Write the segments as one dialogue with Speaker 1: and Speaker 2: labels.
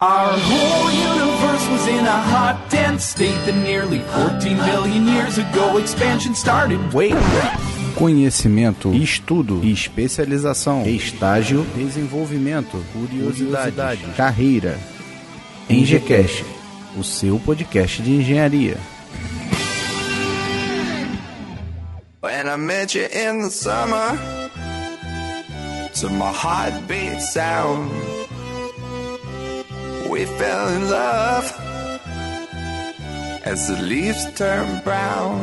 Speaker 1: Our whole universe was in a hot, dense state that nearly 14 billion years ago expansion started. Wait.
Speaker 2: Conhecimento, estudo, especialização, estágio, desenvolvimento, curiosidade, curiosidade carreira. EngCast, o seu podcast de engenharia.
Speaker 3: When I met you in the summer, to my heartbeat sound. We fell in love as the leaves turn brown.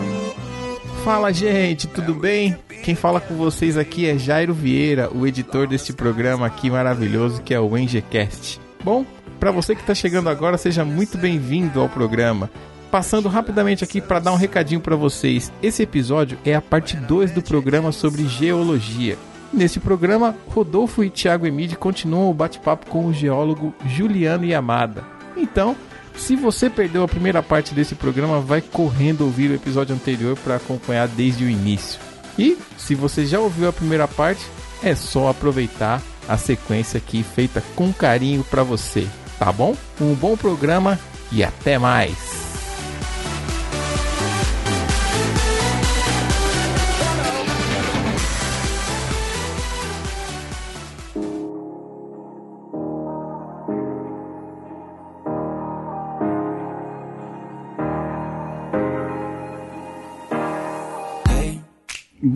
Speaker 4: Fala, gente, tudo bem? Quem fala com vocês aqui é Jairo Vieira, o editor deste programa aqui maravilhoso que é o NGCast. Bom, para você que está chegando agora, seja muito bem-vindo ao programa. Passando rapidamente aqui para dar um recadinho para vocês. Esse episódio é a parte 2 do programa sobre geologia. Nesse programa, Rodolfo e Thiago Emide continuam o bate-papo com o geólogo Juliano Yamada. Então, se você perdeu a primeira parte desse programa, vai correndo ouvir o episódio anterior para acompanhar desde o início. E, se você já ouviu a primeira parte, é só aproveitar a sequência aqui feita com carinho para você, tá bom? Um bom programa e até mais!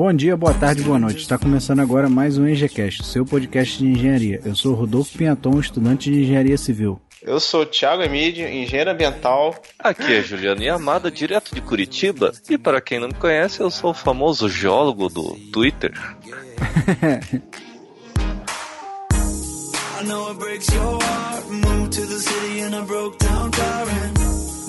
Speaker 2: Bom dia, boa tarde, boa noite. Está começando agora mais um EngCast, seu podcast de engenharia. Eu sou Rodolfo Pinhaton, estudante de engenharia civil.
Speaker 5: Eu sou Thiago Emílio, engenheiro ambiental.
Speaker 6: Aqui é Juliano Yamada, direto de Curitiba. E para quem não me conhece, eu sou o famoso geólogo do Twitter. I know it breaks your heart. Moved to the city
Speaker 5: and I broke down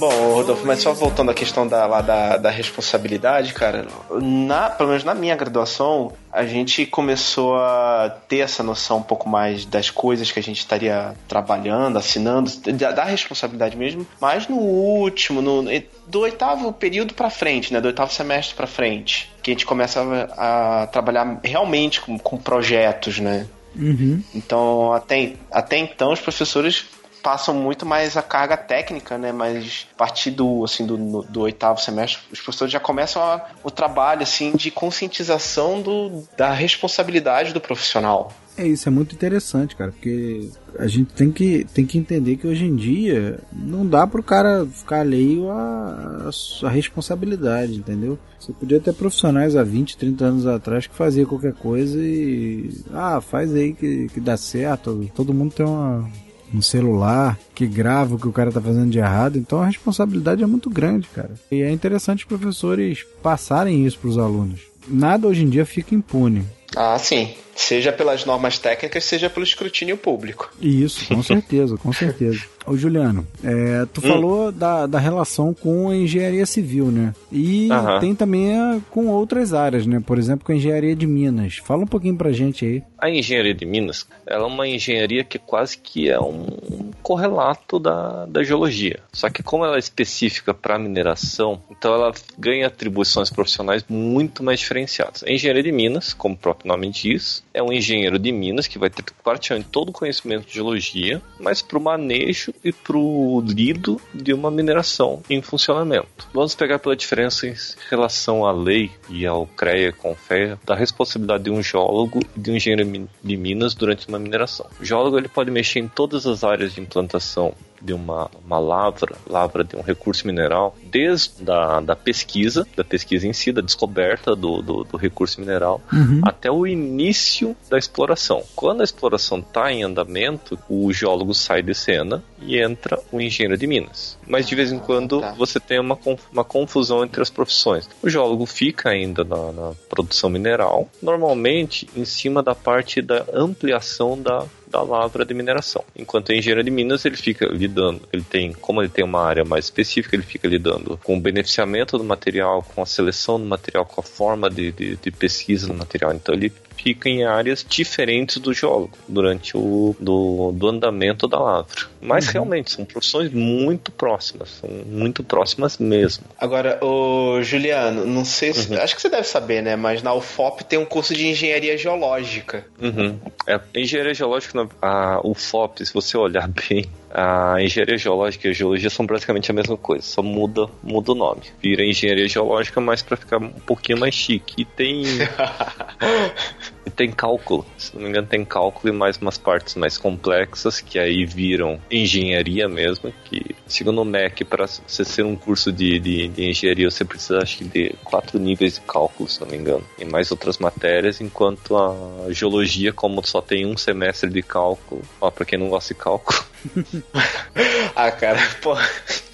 Speaker 5: Bom, Rodolfo, mas só voltando à questão da, lá da, da responsabilidade, cara, na, pelo menos na minha graduação, a gente começou a ter essa noção um pouco mais das coisas que a gente estaria trabalhando, assinando, da, da responsabilidade mesmo, mas no último, no, do oitavo período para frente, né, do oitavo semestre para frente, que a gente começa a, a trabalhar realmente com, com projetos, né? Uhum. Então, até, até então, os professores passam muito mais a carga técnica, né? Mas a partir do, assim, do, do oitavo semestre, os professores já começam a, o trabalho, assim, de conscientização do, da responsabilidade do profissional.
Speaker 2: É isso, é muito interessante, cara, porque a gente tem que, tem que entender que hoje em dia não dá pro cara ficar alheio à, à responsabilidade, entendeu? Você podia ter profissionais há 20, 30 anos atrás que fazia qualquer coisa e. Ah, faz aí que, que dá certo. Todo mundo tem uma, um celular que grava o que o cara tá fazendo de errado. Então a responsabilidade é muito grande, cara. E é interessante os professores passarem isso para os alunos. Nada hoje em dia fica impune.
Speaker 5: Ah, sim. Seja pelas normas técnicas, seja pelo escrutínio público.
Speaker 2: Isso, com certeza, com certeza. Ô Juliano, é, tu hum. falou da, da relação com a engenharia civil, né? E tem também a, com outras áreas, né? Por exemplo, com a engenharia de Minas. Fala um pouquinho pra gente aí.
Speaker 6: A engenharia de Minas, ela é uma engenharia que quase que é um correlato da, da geologia. Só que como ela é específica para mineração, então ela ganha atribuições profissionais muito mais diferenciadas. A engenharia de Minas, como o próprio nome diz, é um engenheiro de Minas que vai ter praticamente todo o conhecimento de geologia, mas para o manejo e para o lido de uma mineração em funcionamento. Vamos pegar pela diferença em relação à lei e ao CREA CONFEA da responsabilidade de um geólogo e de um engenheiro de minas durante uma mineração. O geólogo ele pode mexer em todas as áreas de implantação de uma, uma lavra, lavra de um recurso mineral, desde da, da pesquisa, da pesquisa em si, da descoberta do, do, do recurso mineral, uhum. até o início da exploração. Quando a exploração está em andamento, o geólogo sai de cena e entra o engenheiro de minas. Mas de vez em quando tá. você tem uma, uma confusão entre as profissões. O geólogo fica ainda na, na produção mineral, normalmente em cima da parte da ampliação da da lavra de mineração. Enquanto o engenheiro de minas ele fica lidando, ele tem, como ele tem uma área mais específica, ele fica lidando com o beneficiamento do material, com a seleção do material, com a forma de, de, de pesquisa do material. Então ele fica em áreas diferentes do geólogo durante o do, do andamento da lavra. Mas uhum. realmente são profissões muito próximas, são muito próximas mesmo.
Speaker 5: Agora, o Juliano, não sei se, uhum. acho que você deve saber, né? Mas na UFOP tem um curso de engenharia geológica.
Speaker 6: Uhum. É, engenharia geológica, a UFOP, se você olhar bem, A engenharia geológica e a geologia são praticamente a mesma coisa, só muda, muda o nome. Vira engenharia geológica, mas para ficar um pouquinho mais chique. E tem. e tem cálculo. Se não me engano, tem cálculo e mais umas partes mais complexas que aí viram engenharia mesmo. Que, segundo o MEC, para você ser um curso de, de, de engenharia, você precisa, acho que, de quatro níveis de cálculo, se não me engano. E mais outras matérias, enquanto a geologia, como só tem um semestre de cálculo, ó, pra quem não gosta de cálculo.
Speaker 5: ah, cara, pô.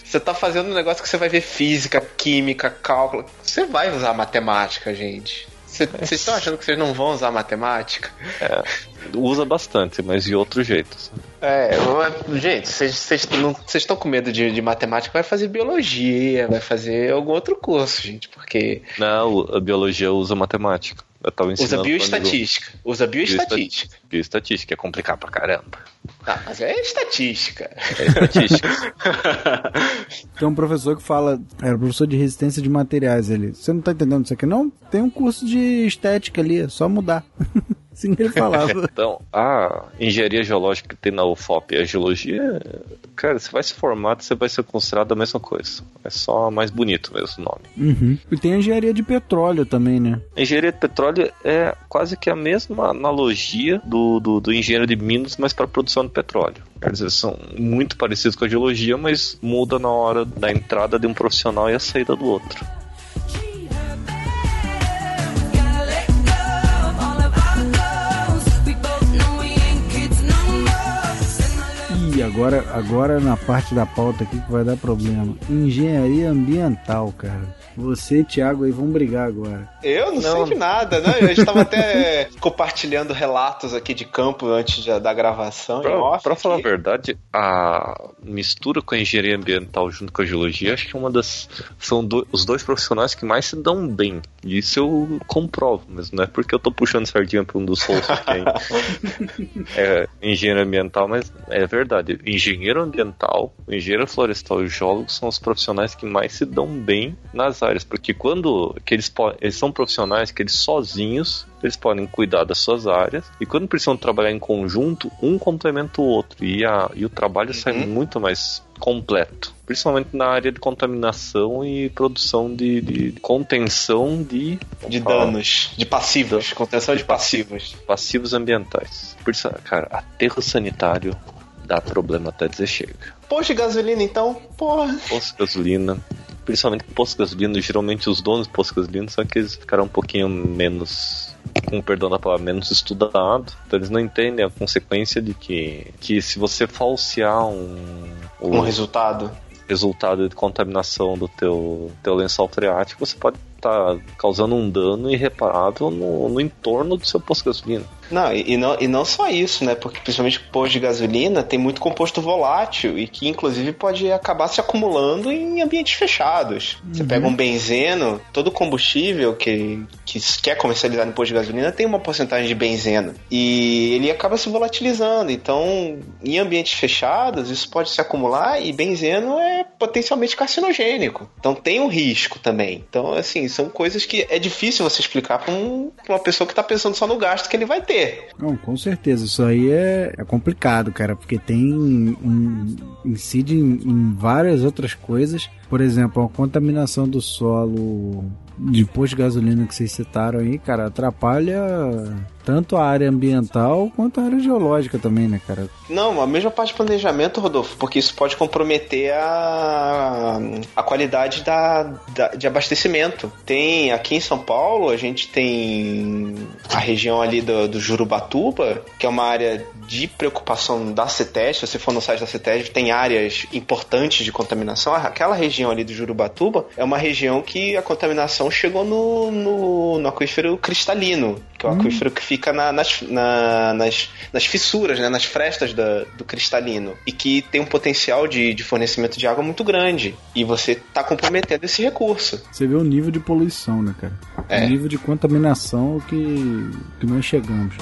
Speaker 5: Você tá fazendo um negócio que você vai ver física, química, cálculo. Você vai usar matemática, gente. Vocês estão achando que vocês não vão usar matemática?
Speaker 6: É, usa bastante, mas de outro jeito.
Speaker 5: É, gente, vocês estão com medo de, de, matemática, vai fazer biologia, vai fazer algum outro curso, gente, porque.
Speaker 6: Não, a biologia usa matemática. Eu tava
Speaker 5: usa bioestatística. Usa bioestatística.
Speaker 6: Bioestatística é complicado pra caramba.
Speaker 5: Ah, mas é estatística.
Speaker 6: É estatística.
Speaker 2: Tem um professor que fala, era é, professor de resistência de materiais ele. Você não tá entendendo isso aqui? Não, tem um curso de estética ali, é só mudar. Assim ele falava.
Speaker 6: então, a engenharia geológica que tem na UFOP e a geologia, cara, você vai se formar, você vai ser considerado a mesma coisa. É só mais bonito mesmo o nome.
Speaker 2: Uhum. E tem a engenharia de petróleo também, né?
Speaker 6: A engenharia de petróleo é quase que a mesma analogia do, do, do engenheiro de Minas, mas para produção de petróleo. Quer dizer, são muito parecidos com a geologia, mas muda na hora da entrada de um profissional e a saída do outro.
Speaker 2: Agora, agora na parte da pauta aqui que vai dar problema. Engenharia ambiental, cara. Você e Thiago aí vão brigar agora.
Speaker 5: Eu não, não. sei de nada, né? A gente tava até compartilhando relatos aqui de campo antes de, da gravação.
Speaker 6: Pra, pra falar a verdade, a mistura com a engenharia ambiental junto com a geologia, acho que é uma das. São do, os dois profissionais que mais se dão bem. Isso eu comprovo, mas não é porque eu tô puxando sardinha pra um dos hosts que é, é engenheiro ambiental, mas é verdade. Engenheiro ambiental, engenheiro florestal e geólogo são os profissionais que mais se dão bem nas porque quando que eles, eles são profissionais que eles sozinhos eles podem cuidar das suas áreas e quando precisam trabalhar em conjunto, um complementa o outro e, a, e o trabalho uhum. sai muito mais completo, principalmente na área de contaminação e produção de, de contenção de
Speaker 5: de danos, de passivos, contenção de passivos,
Speaker 6: passivos ambientais. Por isso, cara, aterro sanitário dá problema até dizer chega.
Speaker 5: Posto de gasolina, então, porra.
Speaker 6: Posto de gasolina, principalmente posto de gasolina, geralmente os donos de posto de gasolina são aqueles que ficaram um pouquinho menos com perdão da palavra, menos estudado, então eles não entendem a consequência de que, que se você falsear um,
Speaker 5: um resultado
Speaker 6: resultado de contaminação do teu, teu lençol freático, você pode estar tá causando um dano irreparável no, no entorno do seu posto de gasolina.
Speaker 5: Não e, e, não, e não só isso, né? Porque principalmente posto de gasolina tem muito composto volátil e que inclusive pode acabar se acumulando em ambientes fechados. Uhum. Você pega um benzeno, todo combustível que, que quer comercializar no posto de gasolina tem uma porcentagem de benzeno. E ele acaba se volatilizando. Então, em ambientes fechados, isso pode se acumular e benzeno é potencialmente carcinogênico. Então tem um risco também. Então, assim, são coisas que é difícil você explicar para um, uma pessoa que está pensando só no gasto que ele vai ter ter.
Speaker 2: Não, com certeza. Isso aí é, é complicado, cara, porque tem um, incide em, em várias outras coisas. Por exemplo, a contaminação do solo de posto de gasolina que vocês citaram aí, cara, atrapalha tanto a área ambiental quanto a área geológica também, né, cara?
Speaker 5: Não, a mesma parte de planejamento, Rodolfo, porque isso pode comprometer a, a qualidade da, da, de abastecimento. Tem aqui em São Paulo, a gente tem a região ali do, do Jurubatuba, que é uma área de preocupação da CETES. Se você for no site da CETES, tem áreas importantes de contaminação. Aquela região ali do Jurubatuba é uma região que a contaminação chegou no, no, no aquífero cristalino, que é o hum. aquífero que fica na, nas, na, nas, nas fissuras, né, nas frestas da, do cristalino, e que tem um potencial de, de fornecimento de água muito grande. E você está comprometendo esse recurso.
Speaker 2: Você vê o nível de poluição, né, cara? É. O nível de contaminação que, que nós chegamos.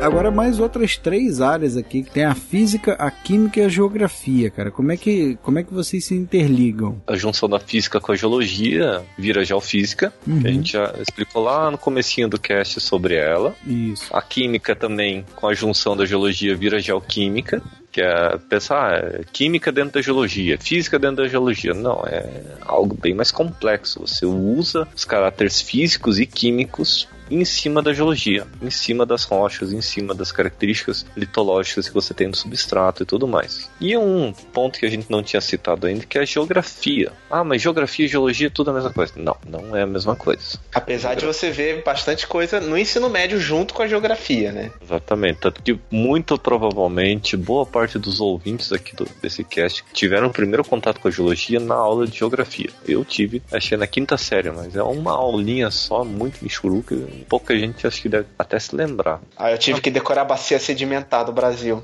Speaker 2: Agora mais outras três áreas aqui, que tem a física, a química e a geografia, cara. Como é que, como é que vocês se interligam?
Speaker 6: A junção da física com a geologia vira geofísica,
Speaker 2: Uhum.
Speaker 6: que a gente já explicou lá no comecinho do cast sobre ela.
Speaker 2: Isso.
Speaker 6: A química também, com a junção da geologia, vira geoquímica, que é pensar é, química dentro da geologia, física dentro da geologia. Não, é algo bem mais complexo. Você usa os caráteres físicos e químicos em cima da geologia, em cima das rochas, em cima das características litológicas que você tem no substrato e tudo mais. E um ponto que a gente não tinha citado ainda, que é a geografia. Ah, mas geografia e geologia é tudo a mesma coisa. Não, não é a mesma coisa.
Speaker 5: Apesar de você ver bastante coisa no ensino médio junto com a geografia, né?
Speaker 6: Exatamente. Tanto que muito provavelmente boa parte dos ouvintes aqui do, desse cast tiveram o primeiro contato com a geologia na aula de geografia. Eu tive, achei na quinta série, mas é uma aulinha só, muito michuruca, pouca gente acho que deve até se lembrar.
Speaker 5: Aí eu tive que decorar a bacia sedimentar do Brasil.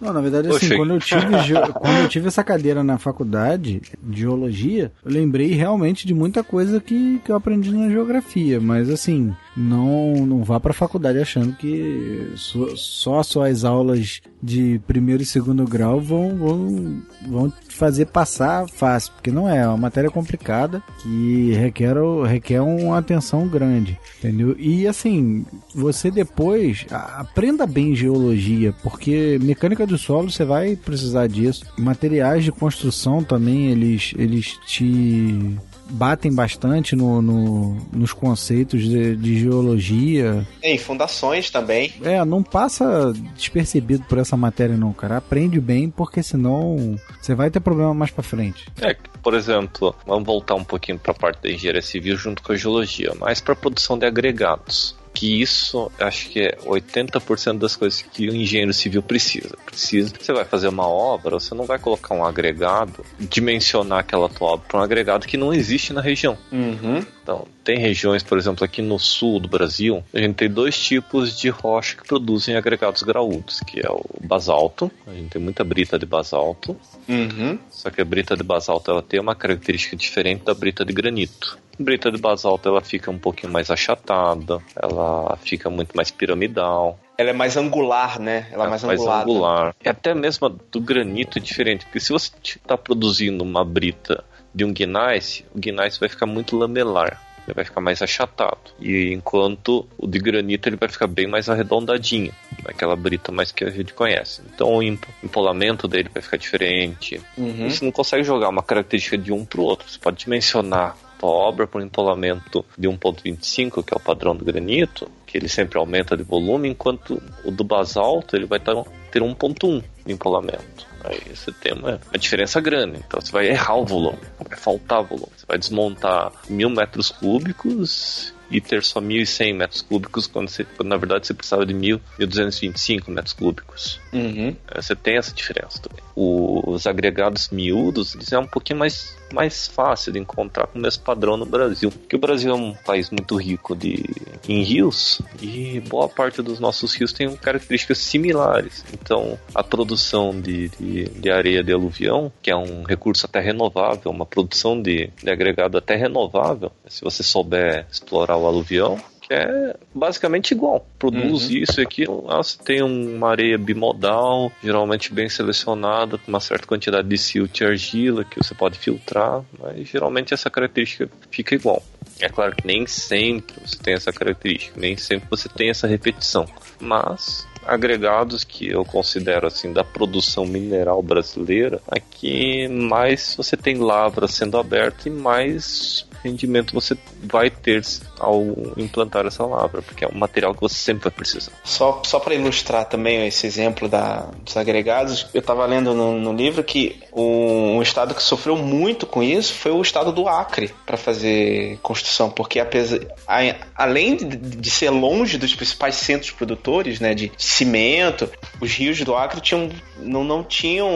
Speaker 2: Não, na verdade, assim, quando eu, tive, geo- quando eu tive essa cadeira na faculdade de geologia, eu lembrei realmente de muita coisa que, que eu aprendi na geografia, mas assim, não, não vá pra faculdade achando que só, só suas aulas de primeiro e segundo grau vão, vão, vão fazer passar fácil, porque não é, é uma matéria complicada que requer, requer uma atenção grande, entendeu? E assim, você depois a- aprenda bem geologia, porque mecânica do solo você vai precisar disso. Materiais de construção também eles, eles te batem bastante no, no- nos conceitos de, de geologia.
Speaker 5: E fundações também.
Speaker 2: É, não passa despercebido por essa matéria não, cara. Aprende bem, porque senão você vai ter problema mais pra frente.
Speaker 6: É, por exemplo, vamos voltar um pouquinho para a parte da engenharia civil junto com a geologia, mas para produção de agregados. Que isso, acho que é 80% das coisas que o engenheiro civil precisa. Precisa. Você vai fazer uma obra, você não vai colocar um agregado, dimensionar aquela tua obra para um agregado que não existe na região.
Speaker 5: Uhum.
Speaker 6: Então, tem regiões, por exemplo, aqui no sul do Brasil, a gente tem dois tipos de rocha que produzem agregados graúdos, que é o basalto, a gente tem muita brita de basalto,
Speaker 5: Uhum.
Speaker 6: só que a brita de basalto ela tem uma característica diferente da brita de granito. A brita de basalto ela fica um pouquinho mais achatada, ela fica muito mais piramidal,
Speaker 5: Ela é mais angular, né? Ela é mais, angulada.
Speaker 6: angular. E até mesmo a do granito é diferente, porque se você está produzindo uma brita de um gneiss, o gneiss vai ficar muito lamelar. Ele vai ficar mais achatado. E enquanto o de granito ele vai ficar bem mais arredondadinho. Aquela brita mais que a gente conhece. Então o empo- empolamento dele vai ficar diferente.
Speaker 5: Uhum.
Speaker 6: Você não consegue jogar uma característica de um para o outro. Você pode dimensionar a obra por empolamento de 1.25, que é o padrão do granito, que ele sempre aumenta de volume, enquanto o do basalto ele vai ter 1.1 de empolamento. Aí você tem uma, uma diferença grande. Então você vai errar o volume, vai faltar volume. Você vai desmontar mil metros cúbicos e ter só 1.100 metros cúbicos, quando, você, quando na verdade você precisava de 1.000, 1.225 metros cúbicos.
Speaker 5: Uhum.
Speaker 6: Você tem essa diferença também. Os agregados miúdos, eles é um pouquinho mais, mais fácil de encontrar com mesmo padrão no Brasil. Porque o Brasil é um país muito rico de, em rios e boa parte dos nossos rios tem características similares. Então, a produção de, de, de areia de aluvião, que é um recurso até renovável, uma produção de, de agregado até renovável, se você souber explorar o aluvião, é basicamente igual. Produz isso e aquilo. Você tem uma areia bimodal, geralmente bem selecionada, com uma certa quantidade de silt e argila que você pode filtrar, mas geralmente essa característica fica igual. É claro que nem sempre você tem essa característica, nem sempre você tem essa repetição, mas agregados que eu considero assim da produção mineral brasileira, aqui mais você tem lavra sendo aberta e mais rendimento você vai ter ao implantar essa lavra, porque é um material que você sempre vai precisar.
Speaker 5: Só, só para ilustrar também esse exemplo da, dos agregados, eu estava lendo no, no livro que um, um estado que sofreu muito com isso foi o estado do Acre para fazer construção, porque apesar, a- além de, de ser longe dos principais centros produtores né, de cimento, os rios do Acre tinham, não, não tinham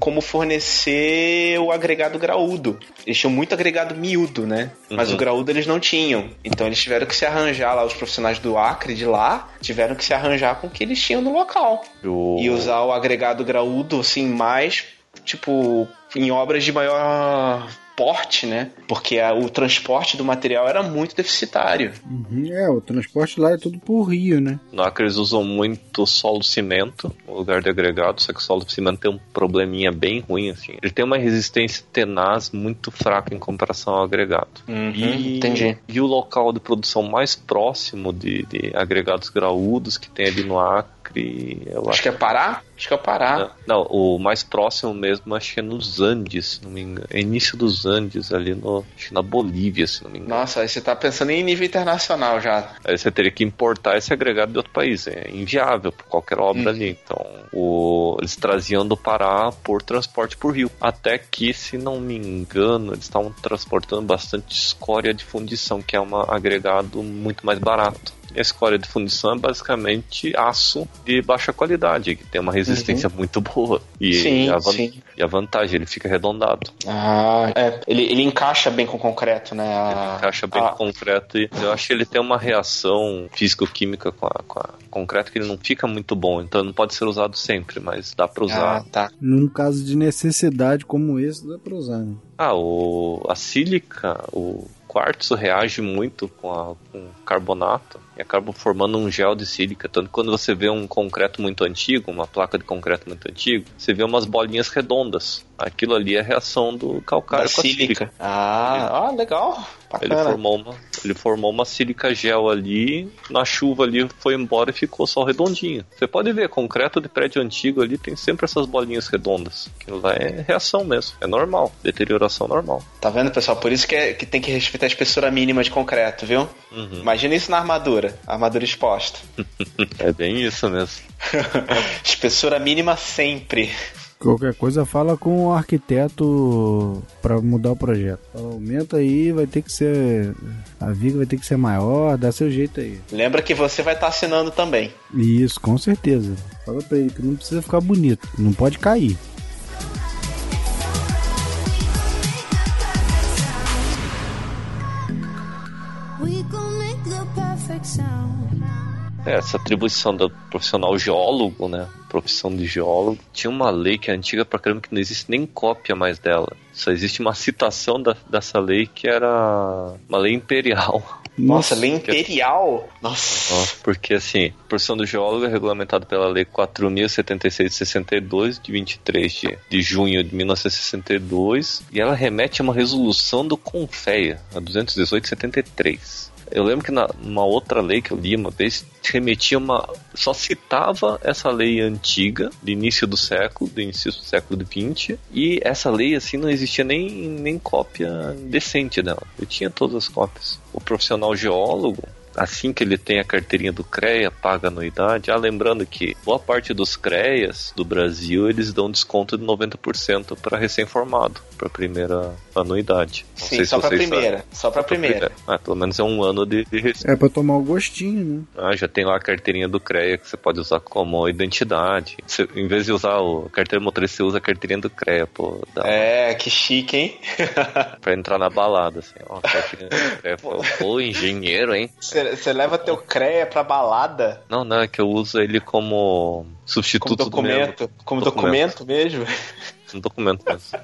Speaker 5: como fornecer o agregado graúdo. Eles tinham muito agregado miúdo, né? Mas
Speaker 6: Uhum.
Speaker 5: o graúdo eles não tinham. Então eles tiveram que se arranjar lá, os profissionais do Acre de lá, tiveram que se arranjar com o que eles tinham no local.
Speaker 6: O-
Speaker 5: E usar o agregado graúdo, assim, mais, tipo, em obras de maior porte, né? Porque a- o transporte do material era muito deficitário.
Speaker 2: Uhum, É, o transporte lá é tudo por rio, né?
Speaker 6: No Acre eles usam muito solo cimento no lugar de agregado, só que o solo cimento tem um probleminha bem ruim, assim. Ele tem uma resistência tenaz muito fraca em comparação ao agregado. E,
Speaker 5: entendi.
Speaker 6: E o local de produção mais próximo de, de agregados graúdos que tem ali no Acre, eu
Speaker 5: Acho que é Pará? Acho que é Pará.
Speaker 6: Não, o mais próximo mesmo acho que é nos Andes, se não me engano. É início dos Andes, ali no, acho na Bolívia, se não me engano.
Speaker 5: Nossa, aí você tá pensando em nível internacional já.
Speaker 6: Aí você teria que importar esse agregado de outro país. É inviável para qualquer obra ali. Então, o- eles traziam do Pará por transporte por rio. Até que, se não me engano, eles estavam transportando bastante escória de fundição, que é um agregado muito mais barato. Escória de fundição é basicamente aço de baixa qualidade, que tem uma resistência muito boa. E,
Speaker 5: Sim,
Speaker 6: a van-
Speaker 5: sim.
Speaker 6: e a vantagem, ele fica arredondado.
Speaker 5: Ah, é. Ele, ele encaixa bem com o concreto, né? A-
Speaker 6: Encaixa bem
Speaker 5: a-
Speaker 6: com concreto e eu acho que ele tem uma reação físico-química com a, com a concreto que ele não fica muito bom, então não pode ser usado sempre, mas dá pra usar.
Speaker 5: Ah, tá.
Speaker 2: Num caso de necessidade como esse, dá pra usar, né?
Speaker 6: Ah, o, a sílica, o quartzo reage muito com, a, com carbonato e acaba formando um gel de sílica. Tanto quando você vê um concreto muito antigo, uma placa de concreto muito antigo, você vê umas bolinhas redondas. Aquilo ali é a reação do calcário
Speaker 5: Da
Speaker 6: com a sílica.
Speaker 5: sílica. Ah, ah, legal.
Speaker 6: Ele formou, uma, ele formou uma sílica gel ali, na chuva ali foi embora e ficou só redondinho. Você pode ver, concreto de prédio antigo ali tem sempre essas bolinhas redondas. Aquilo lá é reação mesmo, é normal, deterioração normal.
Speaker 5: Tá vendo, pessoal? Por isso que, é- que tem que respeitar a espessura mínima de concreto, viu?
Speaker 6: Uhum.
Speaker 5: Imagina isso na armadura. Armadura exposta.
Speaker 6: É bem isso mesmo.
Speaker 5: espessura mínima sempre.
Speaker 2: Qualquer coisa fala com o arquiteto pra mudar o projeto. Aumenta aí, vai ter que ser. A viga vai ter que ser maior, dá seu jeito aí.
Speaker 5: Lembra que você vai estar assinando também.
Speaker 2: Isso, com certeza. Fala pra ele que não precisa ficar bonito, não pode cair.
Speaker 7: We gon' make the perfect sound.
Speaker 6: É, essa atribuição do profissional geólogo, né? Profissão de geólogo. Tinha uma lei que é antiga pra caramba que não existe nem cópia mais dela. Só existe uma citação da- dessa lei que era uma lei imperial.
Speaker 5: Nossa, lei imperial. Nossa.
Speaker 6: Ó, Porque assim, a profissão do geólogo é regulamentado pela Lei 4.076 de 62, de 23 de, de junho de 1962, e ela remete a uma resolução do CONFEA, a 218-73. Eu lembro que na, numa outra lei que eu li uma vez, remetia uma. só citava essa lei antiga, do início do século, do início do século XX, e essa lei assim não existia nem, nem cópia decente dela. Eu tinha todas as cópias. O profissional geólogo, assim que ele tem a carteirinha do CREA, paga anuidade. Ah, lembrando que boa parte dos CREAs do Brasil, eles dão desconto de 90% para recém-formado, para primeira anuidade. Não
Speaker 5: Sim,
Speaker 6: sei
Speaker 5: só
Speaker 6: vocês
Speaker 5: primeira.
Speaker 6: sabem.
Speaker 5: Só pra primeira.
Speaker 6: Ah, pelo menos é um ano de, de
Speaker 2: É pra tomar o gostinho, né?
Speaker 6: ah, já tem lá a carteirinha do CREA que você pode usar como identidade. Você, em vez de usar o a carteira motorista, você usa a carteirinha do CREA, pô, dá
Speaker 5: É, que chique, hein?
Speaker 6: pra entrar na balada, assim, ó, a carteirinha do CREA. Pô, pô, engenheiro, hein?
Speaker 5: Você leva teu CREA pra balada
Speaker 6: Não, não, é que eu uso ele como
Speaker 5: como
Speaker 6: substituto do meu-
Speaker 5: documento. Como
Speaker 6: documento.
Speaker 5: documento mesmo?
Speaker 6: Um documento mesmo.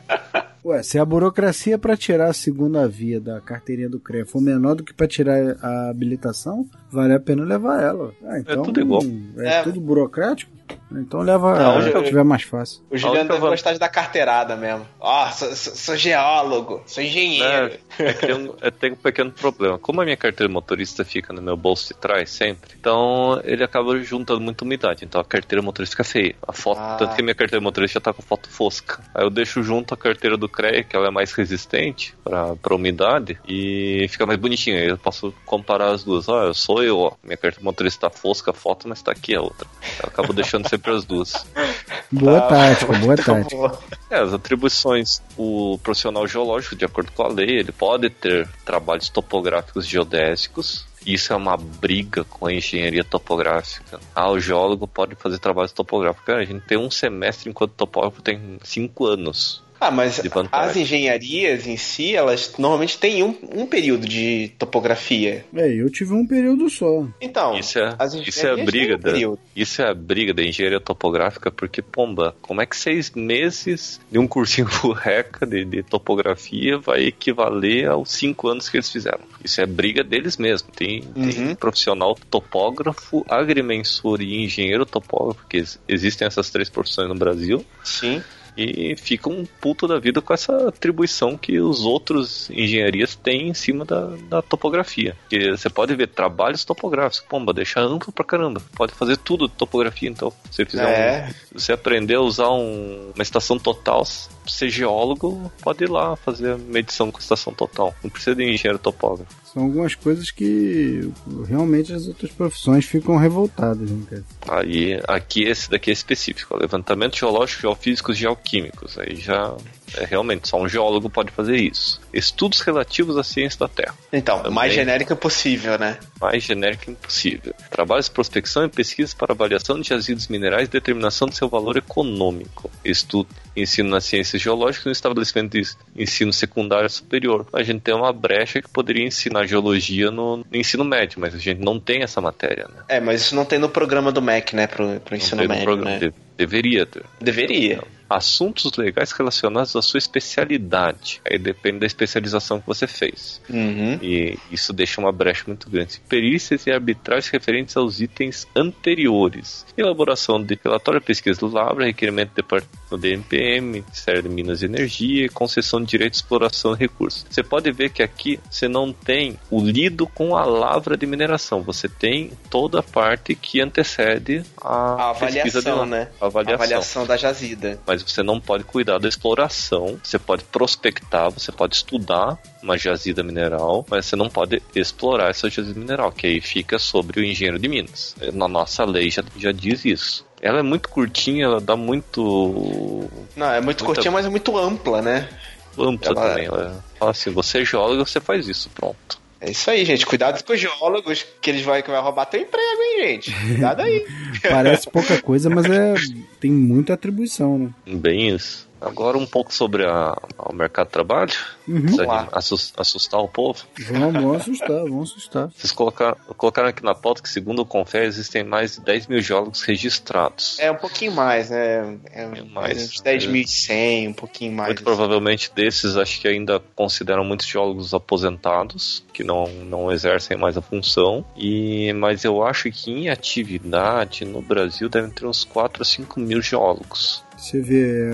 Speaker 2: Ué, se a burocracia pra tirar a segunda via da carteirinha do CREA for menor do que pra tirar a habilitação, vale a pena levar ela. Ah, então,
Speaker 6: tudo igual.
Speaker 2: É,
Speaker 5: É.
Speaker 2: tudo burocrático? Então leva
Speaker 5: Não,
Speaker 2: a que
Speaker 5: eu-
Speaker 2: tiver mais fácil.
Speaker 5: O Juliano deve
Speaker 6: van-
Speaker 5: gostar de dar carteirada mesmo. Ó, sou, sou- sou geólogo, sou engenheiro.
Speaker 6: É, é que eu, eu tenho um pequeno problema. Como a minha carteira motorista fica no meu bolso de trás sempre, então ele acaba juntando muita umidade. Então a carteira motorista fica feia. A foto,
Speaker 5: Ah.
Speaker 6: tanto que a minha carteira motorista já tá com foto fosca. Aí eu deixo junto a carteira do CREA, que ela é mais resistente pra, pra umidade, e fica mais bonitinha. Aí eu posso comparar as duas. Ó, eu sou eu, ó. Minha carteira motorista tá fosca a foto, mas tá aqui a outra. Eu acabo deixando sempre as duas.
Speaker 2: Boa
Speaker 5: Tá.
Speaker 2: tática, boa
Speaker 5: Tá
Speaker 2: tática.
Speaker 6: É, as atribuições. O profissional geológico, de acordo com a lei, ele pode ter trabalhos topográficos geodésicos. Isso é uma briga com a engenharia topográfica. Ah, o geólogo pode fazer trabalhos topográficos. Cara, a gente tem um semestre enquanto topógrafo tem cinco anos.
Speaker 5: Ah, mas as engenharias em si, elas normalmente têm um, um período de topografia.
Speaker 2: É, eu tive um período só.
Speaker 5: Então,
Speaker 6: Isso é,
Speaker 5: as
Speaker 6: isso é a
Speaker 5: engenharias
Speaker 6: briga
Speaker 5: têm um
Speaker 6: da,
Speaker 5: período.
Speaker 6: isso é a briga da engenharia topográfica, porque, pomba, como é que seis meses de um cursinho FURRECA de, de topografia vai equivaler aos cinco anos que eles fizeram? Isso é briga deles mesmo. Tem, tem
Speaker 5: Uhum.
Speaker 6: profissional topógrafo, agrimensor e engenheiro topógrafo, que ex- existem essas três profissões no Brasil,
Speaker 5: Sim.
Speaker 6: E fica um puto da vida com essa atribuição que os outros engenharias têm em cima da, da topografia. Que você pode ver trabalhos topográficos, pomba, deixa amplo pra caramba. Pode fazer tudo de topografia, então. Se você fizer
Speaker 5: É.
Speaker 6: um, você aprender a usar um- uma estação total, ser geólogo, pode ir lá fazer a medição com a estação total. Não precisa de engenheiro topógrafo.
Speaker 2: São algumas coisas que realmente as outras profissões ficam revoltadas, né, cara?
Speaker 6: Aí, aqui esse daqui é específico, levantamento geológico, geofísicos, geoquímicos. Aí já é realmente só um geólogo pode fazer isso. Estudos relativos à ciência da Terra.
Speaker 5: Então,
Speaker 6: Também.
Speaker 5: mais genérica possível, né?
Speaker 6: mais genérico impossível. Trabalhos de prospecção e pesquisa para avaliação de jazidos minerais e determinação de seu valor econômico. Estudo ensino nas ciências geológicas no estabelecimento de ensino secundário superior. A gente tem uma brecha que poderia ensinar geologia no, no ensino médio, mas a gente não tem essa matéria, né?
Speaker 5: É, mas isso não tem no programa do MEC, né? Pro, pro
Speaker 6: Não
Speaker 5: ensino
Speaker 6: tem no
Speaker 5: médio,
Speaker 6: programa.
Speaker 5: né?
Speaker 6: De- deveria ter.
Speaker 5: Deveria.
Speaker 6: Assuntos legais relacionados à sua especialidade. Aí depende da especialização que você fez.
Speaker 5: Uhum.
Speaker 6: E isso deixa uma brecha muito grande. Perícias e arbitragens referentes aos itens anteriores. Elaboração de relatório, pesquisa do Labra, requerimento do do DMPM, Ministério de Minas e Energia, concessão de direito de exploração de recursos. Você pode ver que aqui você não tem o lido com a lavra de mineração. Você tem toda a parte que antecede a,
Speaker 5: A avaliação, né?
Speaker 6: A avaliação
Speaker 5: Avaliação da jazida.
Speaker 6: mas você não pode cuidar da exploração. Você pode prospectar, você pode estudar uma jazida mineral, mas você não pode explorar essa jazida mineral, que aí fica sobre o engenheiro de Minas. Na nossa lei já, já diz isso. Ela é muito curtinha, ela dá muito
Speaker 5: Não, é muito
Speaker 6: Muita-
Speaker 5: curtinha, mas é muito ampla, né?
Speaker 6: ampla
Speaker 5: Ela-
Speaker 6: também. Ela fala assim, você é geólogo, você faz isso, pronto.
Speaker 5: É isso aí, gente. Cuidado com os geólogos, que eles vão, que vai roubar teu emprego, hein, gente? Cuidado aí.
Speaker 2: Parece pouca coisa, mas é tem muita atribuição, né?
Speaker 6: Bem isso. Agora um pouco sobre a- o mercado de trabalho.
Speaker 2: Uhum.
Speaker 6: Precisa
Speaker 5: lá.
Speaker 6: de assus- assustar o povo.
Speaker 2: Vão, vão assustar, vão assustar.
Speaker 6: Vocês colocaram, colocaram aqui na pauta que, segundo o Confé, existem mais de 10 mil geólogos registrados.
Speaker 5: É um pouquinho mais, né? É
Speaker 6: mais,
Speaker 5: uns 10.100, um pouquinho mais.
Speaker 6: Muito provavelmente desses, acho que ainda consideram muitos geólogos aposentados, que não, não exercem mais a função. E, mas eu acho que em atividade no Brasil devem ter uns 4 a 5 mil geólogos.
Speaker 2: Você vê,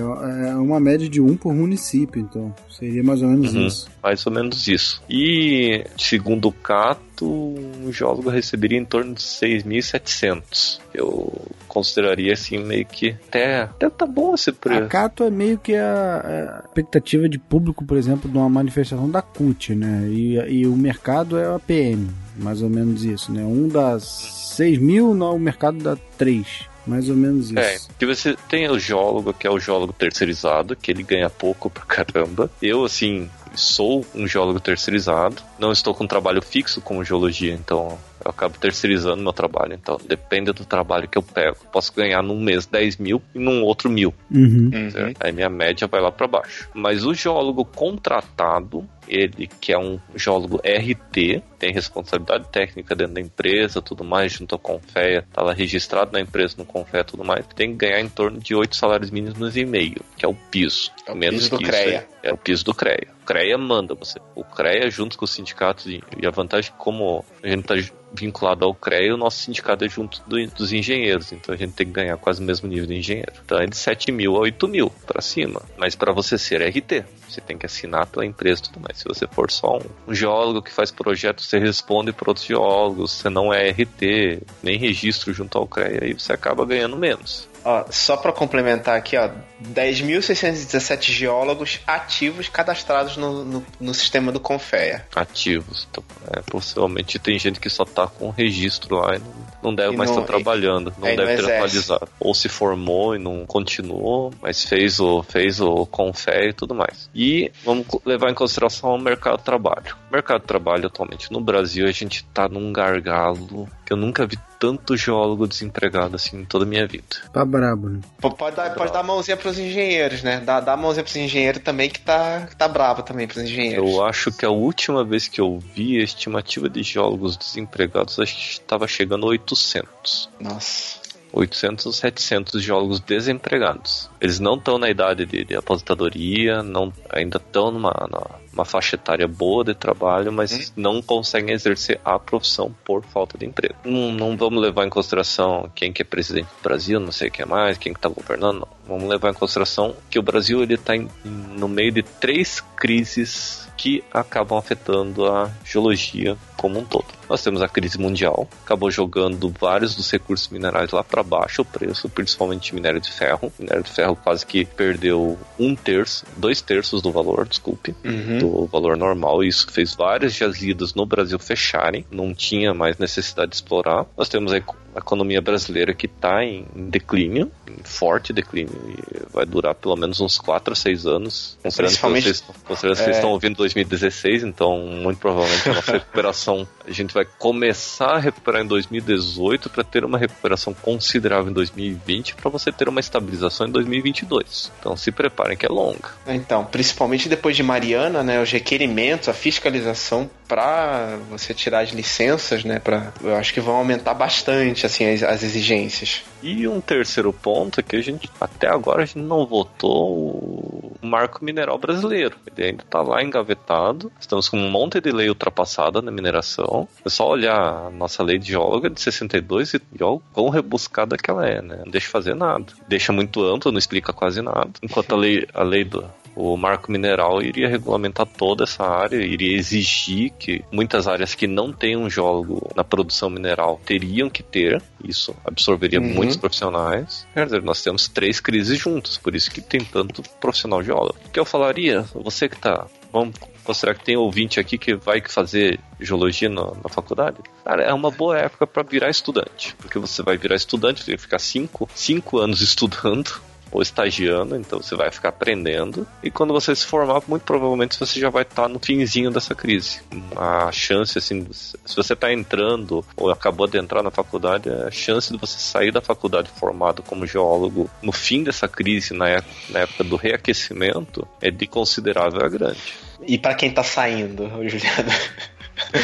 Speaker 2: é uma média de um por município, então. Seria mais ou menos
Speaker 6: Uhum.
Speaker 2: isso.
Speaker 6: Mais ou menos isso. E, segundo o Cato, um geólogo receberia em torno de 6.700. Eu consideraria assim meio que até, até tá bom esse
Speaker 2: A
Speaker 6: preço.
Speaker 2: Cato é meio que a, a expectativa de público, por exemplo, de uma manifestação da CUT, né? E, e o mercado é a PM, mais ou menos isso, né? Um dá 6 mil, não, o mercado dá 3. Mais ou menos isso.
Speaker 6: É, que você tem o geólogo, que é o geólogo terceirizado, que ele ganha pouco pra caramba. Eu, assim, sou um geólogo terceirizado. Não estou com um trabalho fixo como geologia, então eu acabo terceirizando meu trabalho. Então, depende do trabalho que eu pego. Posso ganhar num mês 10 mil e num outro mil.
Speaker 2: Uhum.
Speaker 5: Uhum.
Speaker 6: Aí minha média vai lá pra baixo. Mas o geólogo contratado, ele que é um geólogo RT, tem responsabilidade técnica dentro da empresa, tudo mais, junto ao Confea, tá lá registrado na empresa no Confea, tudo mais, tem que ganhar em torno de 8 salários mínimos e meio, que é o piso.
Speaker 5: É o
Speaker 6: Menos
Speaker 5: piso do
Speaker 6: que isso
Speaker 5: CREA.
Speaker 6: aí. É o piso do CREA. O CREA manda você. O CREA, junto com os sindicatos, e a vantagem como a gente está vinculado ao CREA, o nosso sindicato é junto do- dos engenheiros, então a gente tem que ganhar quase o mesmo nível de engenheiro. Então é de 7 mil a 8 mil para cima. Mas para você ser RT, você tem que assinar pela empresa e tudo mais. Se você for só um, geólogo que faz projeto, você responde para outros geólogos, você não é RT, nem registro junto ao CREA, aí você acaba ganhando menos.
Speaker 5: Ó, só pra complementar aqui, ó, 10.617 geólogos ativos cadastrados no, no, no sistema do Confea.
Speaker 6: ativos. Então, é, possivelmente tem gente que só tá com registro lá e não, não deve
Speaker 5: E
Speaker 6: mais estar trabalhando, não deve
Speaker 5: não
Speaker 6: ter
Speaker 5: exerce.
Speaker 6: atualizado. Ou se formou e não continuou, mas fez o, fez o confé e tudo mais. E vamos levar em consideração o mercado de trabalho. Mercado de trabalho atualmente no Brasil, a gente tá num gargalo que eu nunca vi tanto geólogo desempregado assim em toda a minha vida.
Speaker 2: Tá brabo, né?
Speaker 5: Pô, Pode dar, pode dar a mãozinha pros engenheiros, né? Dá, dá a mãozinha pros engenheiros também, que tá, que tá bravo também pros engenheiros.
Speaker 6: Eu acho que a última vez que eu vi a estimativa de geólogos desempregados, acho que estava chegando a 800.
Speaker 5: Nossa.
Speaker 6: 800, 700 geólogos desempregados. Eles não estão na idade de, de aposentadoria, não, ainda estão numa, numa- numa faixa etária boa de trabalho, mas não conseguem exercer a profissão por falta de emprego. Não, não vamos levar em consideração quem que é presidente do Brasil, não sei quem é mais, quem que está governando, não. Vamos levar em consideração que o Brasil ele está no meio de três crises que acabam afetando a geologia como um todo. Nós temos a crise mundial, acabou jogando vários dos recursos minerais lá para baixo o preço, principalmente minério de ferro. Minério de ferro quase que perdeu um terço, dois terços do valor, desculpe,
Speaker 5: Uhum.
Speaker 6: do valor normal. E isso fez várias jazidas no Brasil fecharem, não tinha mais necessidade de explorar. Nós temos a eco- a economia brasileira que está em declínio, em forte declínio, e vai durar pelo menos uns 4 a 6 anos. Considerando que
Speaker 5: Principalmente-
Speaker 6: vocês, considerando que vocês
Speaker 5: É.
Speaker 6: estão ouvindo 2016, então muito provavelmente a nossa recuperação a gente vai começar a recuperar em 2018 para ter uma recuperação considerável em 2020 para você ter uma estabilização em 2022. Então se preparem que é longa.
Speaker 5: Então, principalmente depois de Mariana, né, os requerimentos, a fiscalização para você tirar as licenças, né, para eu acho que vão aumentar bastante assim as, as exigências.
Speaker 6: E um terceiro ponto é que a gente, até agora, a gente não votou o marco mineral brasileiro. Ele ainda está lá engavetado. Estamos com um monte de lei ultrapassada na mineração. É só olhar a nossa lei de geóloga de 62 e olha quão rebuscada que ela é, né? Não deixa fazer nada. Deixa muito amplo, não explica quase nada. Enquanto a lei, a lei do, o marco mineral iria regulamentar toda essa área, iria exigir que muitas áreas que não têm um geólogo na produção mineral teriam que ter. Isso absorveria
Speaker 5: Uhum.
Speaker 6: muitos profissionais. Quer dizer, nós temos três crises juntas, por isso que tem tanto profissional geólogo. O que eu falaria, você que tá. Vamos considerar que tem ouvinte aqui que vai fazer geologia na, na faculdade. Cara, é uma boa época para virar estudante. Porque você vai virar estudante, vai ficar cinco, cinco anos estudando ou estagiando, então você vai ficar aprendendo. E quando você se formar, muito provavelmente você já vai estar no finzinho dessa crise. A chance, assim, se você está entrando ou acabou de entrar na faculdade, a chance de você sair da faculdade formado como geólogo no fim dessa crise, na época, na época do reaquecimento, é de considerável a grande.
Speaker 5: E para quem tá saindo, Juliano?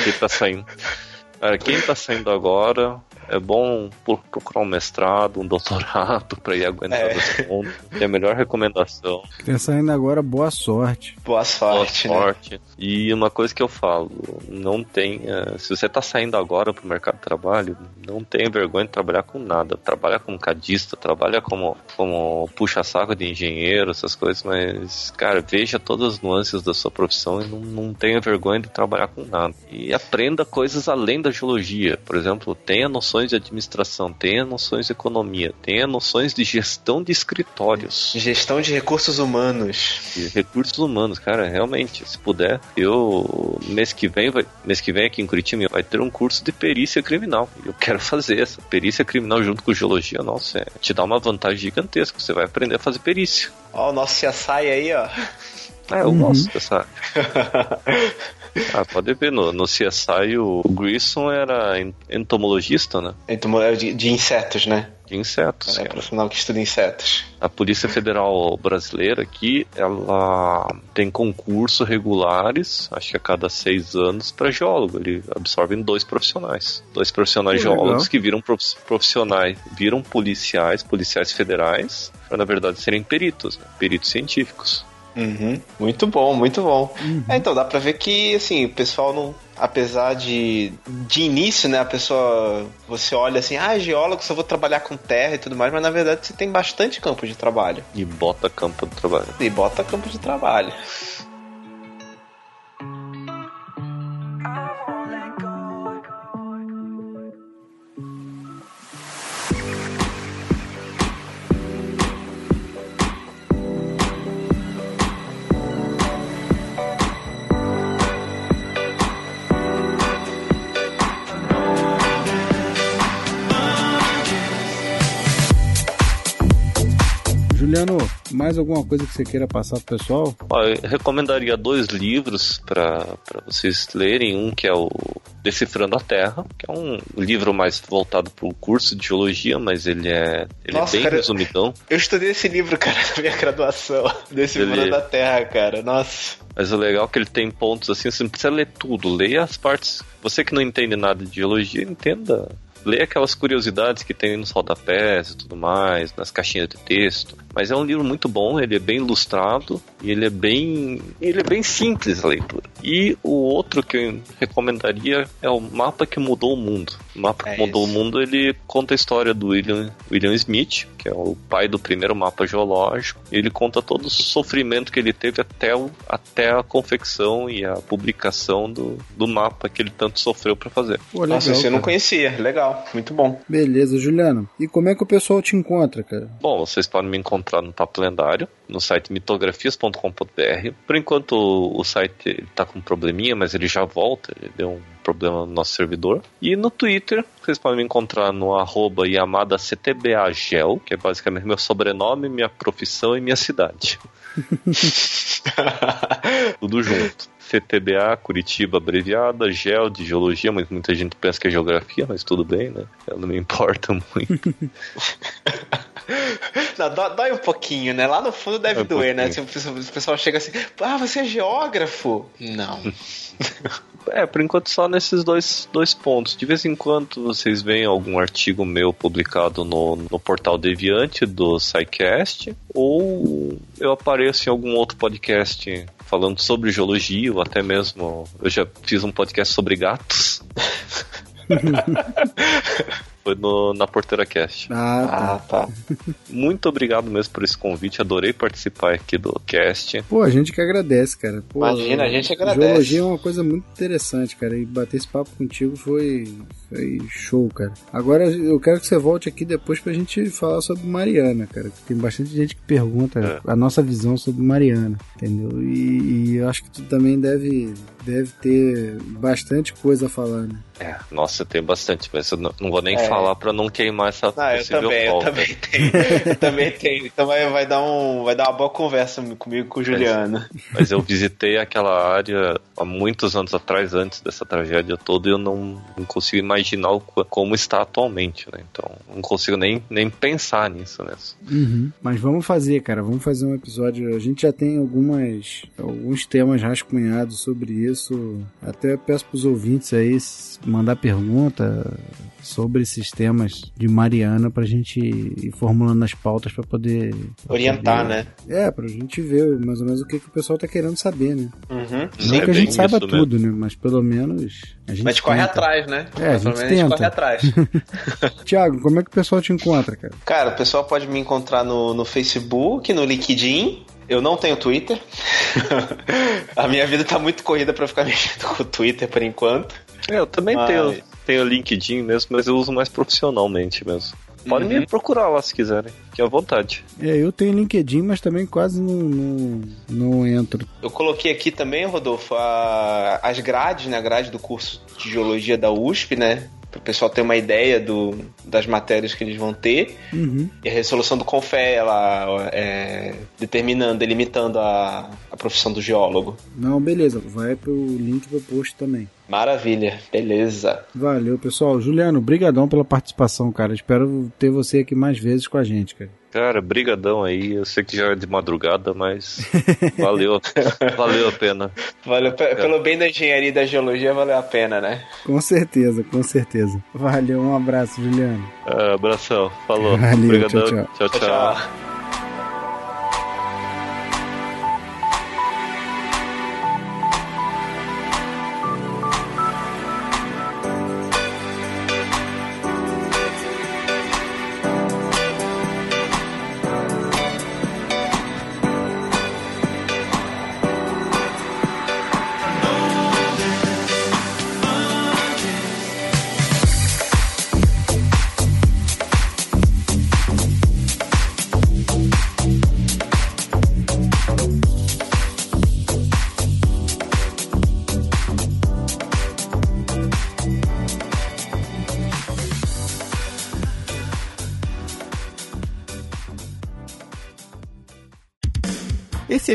Speaker 6: Quem tá saindo. Cara, quem tá saindo agora é bom procurar um mestrado, um doutorado pra ir aguentar
Speaker 5: É.
Speaker 6: as contas. É a melhor recomendação.
Speaker 2: Tá saindo agora, boa sorte.
Speaker 5: Boa
Speaker 6: Boa
Speaker 5: sorte, né?
Speaker 6: sorte. E uma coisa que eu falo, não tenha. Se você tá saindo agora pro mercado de trabalho, não tenha vergonha de trabalhar com nada. Trabalha como cadista, trabalha como, como puxa-saco de engenheiro, essas coisas, mas, cara, veja todas as nuances da sua profissão e não, não tenha vergonha de trabalhar com nada. E aprenda coisas além da geologia. Por exemplo, tenha noções de administração, tenha noções de economia, tenha noções de gestão de escritórios
Speaker 5: Gestão de recursos humanos.
Speaker 6: de recursos humanos, cara, realmente, se puder, eu mês que vem, vai, mês que vem aqui em Curitiba vai ter um curso de perícia criminal. Eu quero fazer essa perícia criminal junto com geologia, nossa, é, te dá uma vantagem gigantesca, você vai aprender a fazer perícia.
Speaker 5: Ó, o nosso CSI aí, ó.
Speaker 6: Ah, eu gosto dessa. ah, pode ver, no, no CSI o Grissom era en- entomologista, né?
Speaker 5: Entomo- é De, de insetos, né?
Speaker 6: De insetos.
Speaker 5: É profissional que estuda insetos.
Speaker 6: A Polícia Federal Brasileira aqui, ela tem concurso regulares, acho que a cada seis anos, para geólogo. Ele absorve dois profissionais. Dois profissionais
Speaker 2: Que legal.
Speaker 6: geólogos que viram prof- profissionais, viram policiais, policiais federais, para na verdade serem peritos, né? peritos científicos.
Speaker 5: Uhum. Muito bom, muito bom. É, então dá pra ver que, assim, o pessoal não. Apesar de. De início, né? A pessoa. Você olha assim, ah, geólogo, só vou trabalhar com terra e tudo mais, mas na verdade você tem bastante campo de trabalho.
Speaker 6: E bota campo do trabalho.
Speaker 5: E bota campo de trabalho.
Speaker 2: Juliano, mais alguma coisa que você queira passar pro pessoal?
Speaker 6: Ó, eu recomendaria dois livros para vocês lerem. Um que é o Decifrando a Terra, que é um livro mais voltado para o curso de geologia, mas ele é, ele
Speaker 5: Nossa,
Speaker 6: é bem
Speaker 5: cara,
Speaker 6: resumidão.
Speaker 5: Eu estudei esse livro, cara, na minha graduação.
Speaker 6: Ele-
Speaker 5: mundo da Terra, cara. Nossa.
Speaker 6: Mas o legal é que ele tem pontos assim, você não precisa ler tudo, leia as partes. Você que não entende nada de geologia, entenda. Leia aquelas curiosidades que tem nos rodapés e tudo mais, nas caixinhas de texto. Mas é um livro muito bom, ele é bem ilustrado e ele é bem. ele é bem simples a leitura. E o outro que eu recomendaria é o Mapa que Mudou o Mundo. O Mapa
Speaker 5: É
Speaker 6: que Mudou
Speaker 5: isso.
Speaker 6: o Mundo, ele conta a história do William, William Smith, que é o pai do primeiro mapa geológico. Ele conta todo o sofrimento que ele teve até, o, até a confecção e a publicação do, do mapa que ele tanto sofreu para fazer.
Speaker 2: Pô, legal,
Speaker 5: Nossa, eu não conhecia. Legal, muito bom.
Speaker 2: Beleza, Juliano. E como é que o pessoal te encontra, cara?
Speaker 6: Bom, vocês podem me encontrar no Papo Lendário, no site mitografias.com.br. Por enquanto o o site está com um probleminha, mas ele já volta, ele deu um problema no nosso servidor. E no Twitter, vocês podem me encontrar no arroba YamadaCTBAGEL, que é basicamente meu sobrenome, minha profissão e minha cidade. Tudo junto. CTBA, Curitiba abreviada, GEL de geologia, mas muita gente pensa que é geografia, mas tudo bem, né? Eu não me importa muito.
Speaker 5: Não, dó- dói um pouquinho, né? Lá no fundo deve
Speaker 6: É
Speaker 5: doer, né? Se
Speaker 6: pouquinho.
Speaker 5: o pessoal- o pessoal chega assim, ah, você é geógrafo? Não.
Speaker 6: É, por enquanto só nesses dois, dois pontos. De vez em quando vocês veem algum artigo meu publicado no, no portal Deviante do SciCast, ou eu apareço em algum outro podcast falando sobre geologia, ou até mesmo eu já fiz um podcast sobre gatos. Foi no, na Porteira Cast.
Speaker 2: Ah, tá.
Speaker 5: Ah, tá.
Speaker 6: Muito obrigado mesmo por esse convite, adorei participar aqui do cast.
Speaker 2: Pô, a gente que agradece, cara. Pô,
Speaker 5: Imagina, a gente agradece.
Speaker 2: Geologia é uma coisa muito interessante, cara. E bater esse papo contigo foi, foi show, cara. Agora eu quero que você volte aqui depois pra gente falar sobre Mariana, cara. Tem bastante gente que pergunta
Speaker 6: É.
Speaker 2: a nossa visão sobre Mariana, entendeu? E, e eu acho que tu também deve, deve ter bastante coisa a falar, né?
Speaker 6: É, nossa, tem bastante, mas eu não, não vou nem
Speaker 5: É.
Speaker 6: falar pra não queimar essa
Speaker 5: Ah, eu
Speaker 6: possível
Speaker 5: também, eu
Speaker 6: pauta.
Speaker 5: também tenho. Eu também tenho. Então vai, vai, dar um, vai dar uma boa conversa comigo e com o Juliano.
Speaker 6: Mas eu visitei aquela área há muitos anos atrás, antes dessa tragédia toda, e eu não, não consigo imaginar o qu- como está atualmente, né? Então, não consigo nem, nem pensar nisso mesmo.
Speaker 2: Uhum. Mas vamos fazer, cara. Vamos fazer um episódio. A gente já tem algumas alguns temas rascunhados sobre isso. Até peço pros ouvintes aí mandar pergunta sobre esses temas de Mariana pra gente ir formulando as pautas pra poder
Speaker 5: Orientar,
Speaker 2: poder-
Speaker 5: né?
Speaker 2: É, pra gente ver mais ou menos o que, que o pessoal tá querendo saber, né?
Speaker 5: Uhum.
Speaker 2: Não
Speaker 6: É
Speaker 2: que a
Speaker 6: bem
Speaker 2: gente saiba
Speaker 6: isso
Speaker 2: tudo, né? Mas pelo menos a gente
Speaker 5: Mas corre
Speaker 2: tenta.
Speaker 5: atrás, né?
Speaker 2: É, a gente
Speaker 5: Pelo menos a gente
Speaker 2: tenta.
Speaker 5: corre atrás.
Speaker 2: Tiago, como é que o pessoal te encontra, cara?
Speaker 5: Cara, o pessoal pode me encontrar no, no Facebook, no LinkedIn. Eu não tenho Twitter. a minha vida tá muito corrida pra ficar mexendo com o Twitter por enquanto.
Speaker 6: É, eu também
Speaker 5: Mas-
Speaker 6: tenho, tenho LinkedIn mesmo, mas eu uso mais profissionalmente mesmo. Podem
Speaker 5: Uhum.
Speaker 6: me procurar lá se quiserem, fique à vontade.
Speaker 2: É, eu tenho LinkedIn, mas também quase não, não, não entro.
Speaker 5: Eu coloquei aqui também, Rodolfo, a- as grades, né? A grade do curso de geologia da USP, né? Para o pessoal ter uma ideia do, das matérias que eles vão ter.
Speaker 2: Uhum.
Speaker 5: E a resolução do CONFE, ela é, determinando, delimitando a, a profissão do geólogo.
Speaker 2: Não, beleza. Vai pro link do post também.
Speaker 5: Maravilha, beleza.
Speaker 2: Valeu, pessoal. Juliano, brigadão pela participação, cara. Espero ter você aqui mais vezes com a gente, cara.
Speaker 6: Cara, brigadão aí, eu sei que já é de madrugada, mas valeu, valeu a pena.
Speaker 5: Valeu, pe- pelo bem da engenharia e da geologia, valeu a pena, né?
Speaker 2: Com certeza, com certeza. Valeu, um abraço, Juliano.
Speaker 6: Ah, abração, falou.
Speaker 2: Valeu,
Speaker 6: Brigadão,
Speaker 2: tchau,
Speaker 6: tchau.
Speaker 5: Tchau,
Speaker 6: tchau.
Speaker 5: tchau.